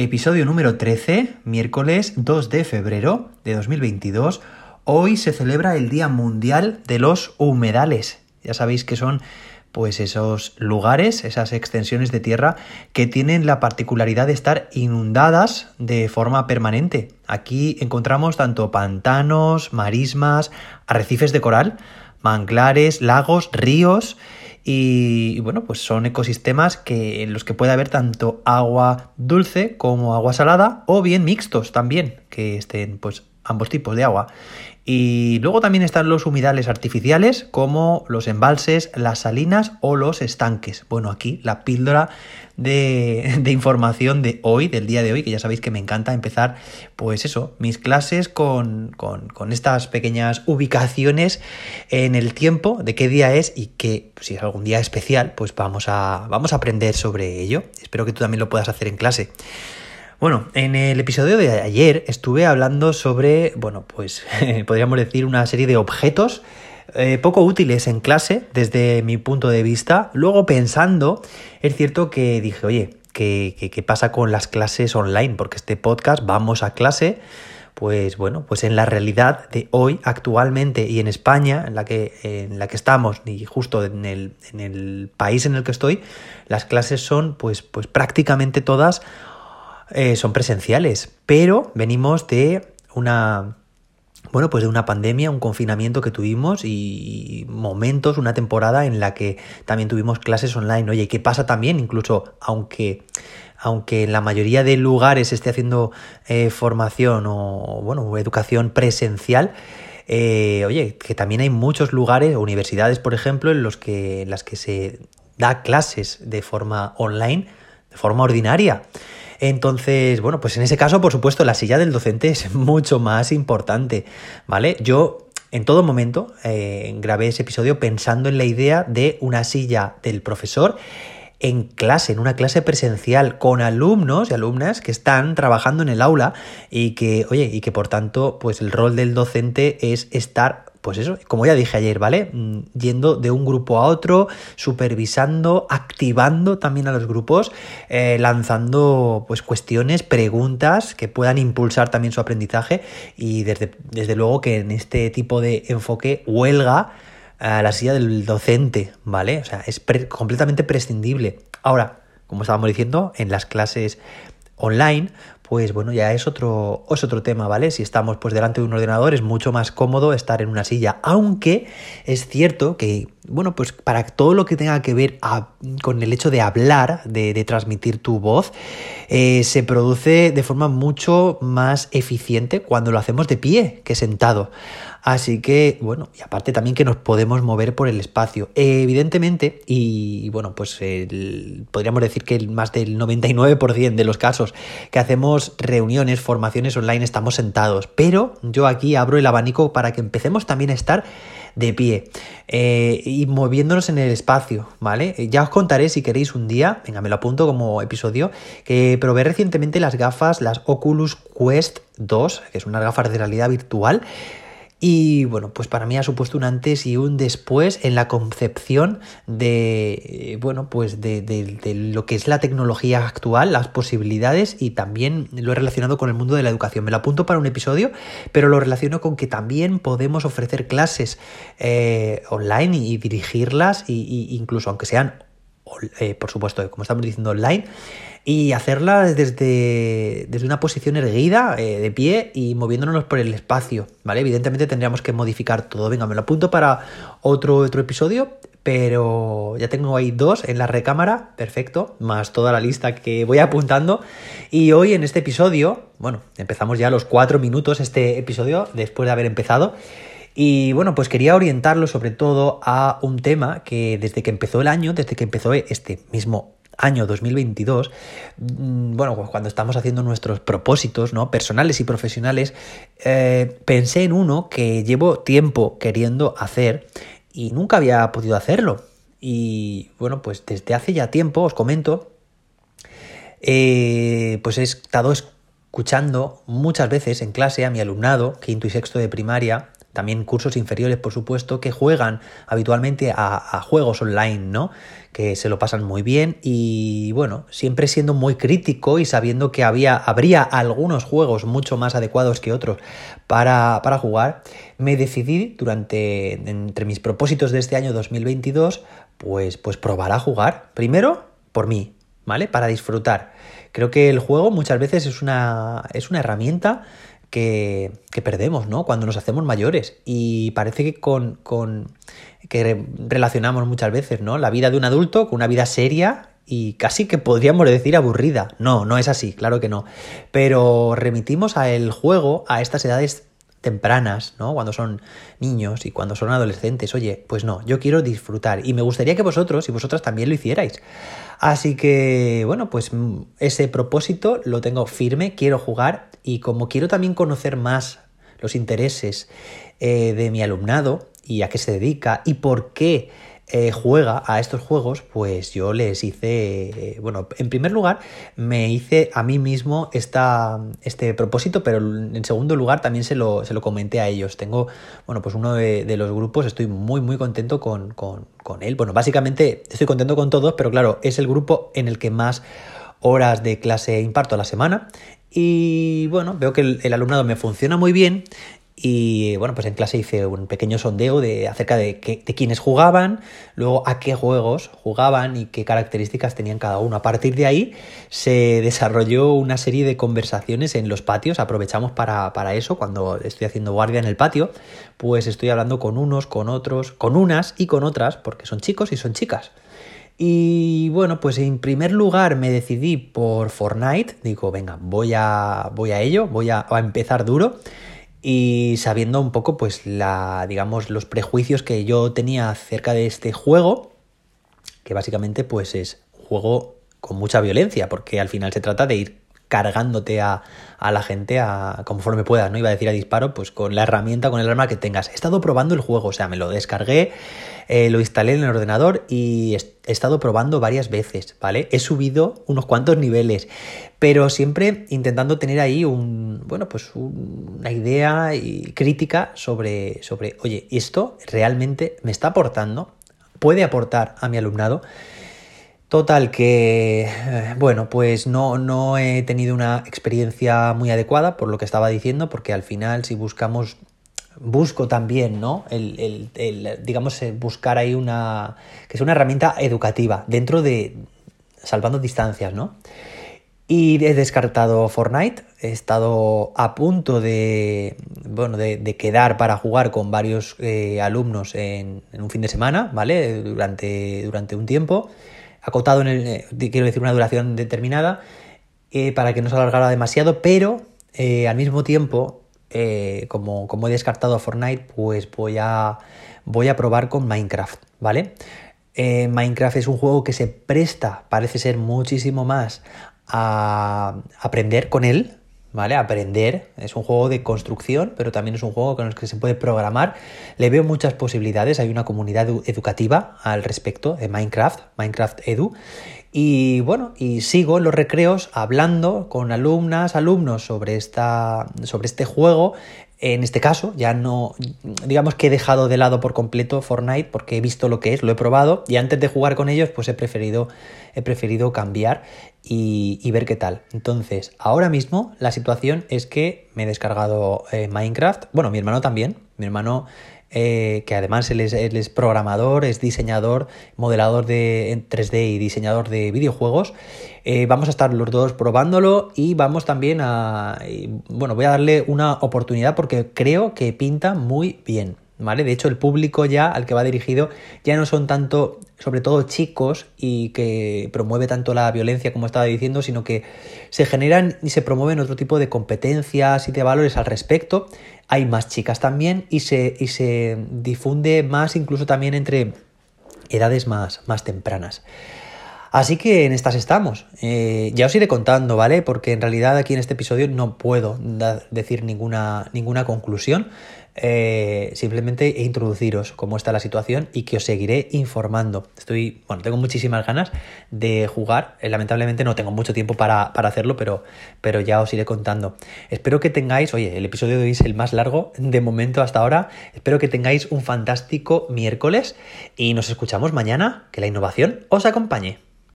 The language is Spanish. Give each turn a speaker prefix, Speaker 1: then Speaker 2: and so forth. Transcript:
Speaker 1: Episodio número 13, miércoles 2 de febrero de 2022. Hoy se celebra el Día Mundial de los Humedales. Ya sabéis que son pues esos lugares, esas extensiones de tierra que tienen la particularidad de estar inundadas de forma permanente. Aquí encontramos tanto pantanos, marismas, arrecifes de coral, manglares, lagos, ríos y, bueno, pues son ecosistemas que, en los que puede haber tanto agua dulce como agua salada o bien mixtos también, que estén pues ambos tipos de agua. Y luego también están los humedales artificiales como los embalses, las salinas o los estanques. Bueno, aquí la píldora de, información de hoy, del día de hoy, que ya sabéis que me encanta empezar, pues eso, mis clases con, con, estas pequeñas ubicaciones en el tiempo, de qué día es y que si es algún día especial, pues vamos a, vamos a aprender sobre ello. Espero que tú también lo puedas hacer en clase. Bueno, en el episodio de ayer estuve hablando sobre, bueno, pues podríamos decir una serie de objetos eh, poco útiles en clase desde mi punto de vista. Luego pensando, es cierto que dije, oye, ¿qué, qué, pasa con las clases online? Porque este podcast, vamos a clase, pues bueno, pues en la realidad de hoy, actualmente y en España, en la que, en la que estamos, y justo en el, en el país en el que estoy, las clases son pues, pues prácticamente todas eh, son presenciales, pero venimos de una bueno, pues de una pandemia, un confinamiento que tuvimos y momentos, una temporada en la que también tuvimos clases online. Oye, ¿qué pasa también? Incluso aunque, aunque en la mayoría de lugares esté haciendo eh, formación o, bueno, educación presencial, eh, oye, que también hay muchos lugares, universidades, por ejemplo, en los que, en las que se da clases de forma online, de forma ordinaria. Entonces, bueno, pues en ese caso, por supuesto, la silla del docente es mucho más importante, ¿vale? Yo en todo momento eh, grabé ese episodio pensando en la idea de una silla del profesor en clase, en una clase presencial, con alumnos y alumnas que están trabajando en el aula y que, oye, y que por tanto, pues el rol del docente es estar pues eso, como ya dije ayer, ¿vale? Mm, yendo de un grupo a otro, supervisando, activando también a los grupos, eh, lanzando pues cuestiones, preguntas que puedan impulsar también su aprendizaje y desde, desde luego que en este tipo de enfoque huelga a la silla del docente, ¿vale? O sea, es completamente prescindible. Ahora, como estábamos diciendo, en las clases online, pues bueno, ya es otro, es otro tema, ¿vale? Si estamos pues delante de un ordenador es mucho más cómodo estar en una silla, aunque es cierto que, bueno, pues para todo lo que tenga que ver con el hecho de hablar, de, transmitir tu voz, eh, se produce de forma mucho más eficiente cuando lo hacemos de pie que sentado. Así que, bueno, y aparte también que nos podemos mover por el espacio. evidentemente, y bueno, pues podríamos decir que más del 99% de los casos que hacemos reuniones, formaciones online, estamos sentados. Pero yo aquí abro el abanico para que empecemos también a estar de pie eh, y moviéndonos en el espacio, ¿vale? Ya os contaré si queréis un día, venga, me lo apunto como episodio, que probé recientemente las gafas, las Oculus Quest 2, que son unas gafas de realidad virtual. Y bueno, pues para mí ha supuesto un antes y un después en la concepción de, eh, bueno, pues de, de, lo que es la tecnología actual, las posibilidades y también lo he relacionado con el mundo de la educación. Me lo apunto para un episodio, pero lo relaciono con que también podemos ofrecer clases eh, online y, dirigirlas, y, incluso aunque sean, eh, por supuesto, como estamos diciendo, online, y hacerla desde, desde una posición erguida, eh, de pie y moviéndonos por el espacio, ¿vale? Evidentemente tendríamos que modificar todo. Venga, me lo apunto para otro, otro episodio, pero ya tengo ahí dos en la recámara, perfecto, más toda la lista que voy apuntando. Y hoy en este episodio, bueno, empezamos ya los cuatro minutos este episodio después de haber empezado. Y bueno, pues quería orientarlo sobre todo a un tema que desde que empezó el año, desde que empezó este mismo año 2022, mm, bueno, pues cuando estamos haciendo nuestros propósitos, ¿no? Personales y profesionales, eh, pensé en uno que llevo tiempo queriendo hacer y nunca había podido hacerlo. Y bueno, pues desde hace ya tiempo, os comento, eh, pues he estado escuchando muchas veces en clase a mi alumnado, quinto y sexto de primaria, también cursos inferiores, por supuesto, que juegan habitualmente a, juegos online, ¿no? Que se lo pasan muy bien y bueno, siempre siendo muy crítico y sabiendo que había, habría algunos juegos mucho más adecuados que otros para, para jugar, me decidí durante, entre mis propósitos de este año 2022, pues, pues probar a jugar. Primero, por mí, ¿vale? Para disfrutar. Creo que el juego muchas veces es una, es una herramienta que, que, perdemos, ¿no? Cuando nos hacemos mayores. Y parece que con, con, que relacionamos muchas veces, ¿no? La vida de un adulto con una vida seria y casi que podríamos decir aburrida. No, no es así, claro que no. Pero remitimos al juego a estas edades tempranas, ¿no? Cuando son niños y cuando son adolescentes. Oye, pues no, yo quiero disfrutar y me gustaría que vosotros y vosotras también lo hicierais. Así que, bueno, pues ese propósito lo tengo firme, quiero jugar y como quiero también conocer más los intereses eh, de mi alumnado y a qué se dedica y por qué eh, juega a estos juegos, pues yo les hice, eh, bueno, en primer lugar me hice a mí mismo esta, este propósito, pero en segundo lugar también se lo, se lo comenté a ellos. Tengo, bueno, pues uno de, los grupos, estoy muy, muy contento con, con, con él. Bueno, básicamente estoy contento con todos, pero claro, es el grupo en el que más horas de clase imparto a la semana y bueno, veo que el, el, alumnado me funciona muy bien y bueno, pues en clase hice un pequeño sondeo de, acerca de, de quiénes jugaban, luego a qué juegos jugaban y qué características tenían cada uno. A partir de ahí se desarrolló una serie de conversaciones en los patios. Aprovechamos para, para eso, cuando estoy haciendo guardia en el patio, pues estoy hablando con unos, con otros, con unas y con otras, porque son chicos y son chicas. Y bueno, pues en primer lugar me decidí por Fortnite. Digo, venga, voy a, voy a ello, voy a, a empezar duro y sabiendo un poco pues la digamos los prejuicios que yo tenía acerca de este juego que básicamente pues es un juego con mucha violencia porque al final se trata de ir cargándote a, a, la gente a conforme puedas, no iba a decir a disparo, pues con la herramienta, con el arma que tengas. He estado probando el juego, o sea, me lo descargué, eh, lo instalé en el ordenador y he estado probando varias veces, ¿vale? He subido unos cuantos niveles, pero siempre intentando tener ahí un, bueno, pues una idea y crítica sobre, sobre, oye, ¿esto realmente me está aportando? ¿Puede aportar a mi alumnado? Total que, eh, bueno, pues no, no he tenido una experiencia muy adecuada por lo que estaba diciendo, porque al final si buscamos busco también, ¿no? El, digamos, eh, buscar ahí una. que es una herramienta educativa dentro de. salvando distancias, ¿no? Y he descartado Fortnite, he estado a punto de, bueno, de, quedar para jugar con varios eh, alumnos en, un fin de semana, ¿vale? Durante, durante un tiempo, acotado en el, eh, quiero decir, una duración determinada, para que no se alargara demasiado, pero al mismo tiempo eh, como, como, he descartado a Fortnite, pues voy a, voy a probar con Minecraft, ¿vale? Eh, Minecraft es un juego que se presta, parece ser muchísimo más a aprender con él, ¿vale? Aprender. Es un juego de construcción, pero también es un juego con el que se puede programar. Le veo muchas posibilidades. Hay una comunidad educativa al respecto de Minecraft, Minecraft Edu. Y bueno, y sigo en los recreos hablando con alumnas, alumnos sobre, esta, sobre este juego. En este caso, ya no, digamos que he dejado de lado por completo Fortnite porque he visto lo que es, lo he probado y antes de jugar con ellos, pues he preferido, he preferido cambiar y, ver qué tal. Entonces, ahora mismo la situación es que me he descargado eh, Minecraft, bueno, mi hermano también, mi hermano eh, que además él es, programador, es diseñador, modelador de 3D y diseñador de videojuegos. Eh, vamos a estar los dos probándolo y vamos también a... Bueno, voy a darle una oportunidad porque creo que pinta muy bien. ¿Vale? De hecho, el público ya al que va dirigido ya no son tanto, sobre todo chicos, y que promueve tanto la violencia como estaba diciendo, sino que se generan y se promueven otro tipo de competencias y de valores al respecto hay más chicas también y se, y se difunde más incluso también entre edades más, más tempranas. Así que en estas estamos. Eh, ya os iré contando, ¿vale? Porque en realidad aquí en este episodio no puedo decir ninguna, ninguna conclusión. Eh, simplemente introduciros cómo está la situación y que os seguiré informando. Estoy, bueno, tengo muchísimas ganas de jugar. Eh, lamentablemente no tengo mucho tiempo para, para, hacerlo, pero, pero ya os iré contando. Espero que tengáis, oye, el episodio de hoy es el más largo de momento hasta ahora. Espero que tengáis un fantástico miércoles y nos escuchamos mañana. Que la innovación os acompañe.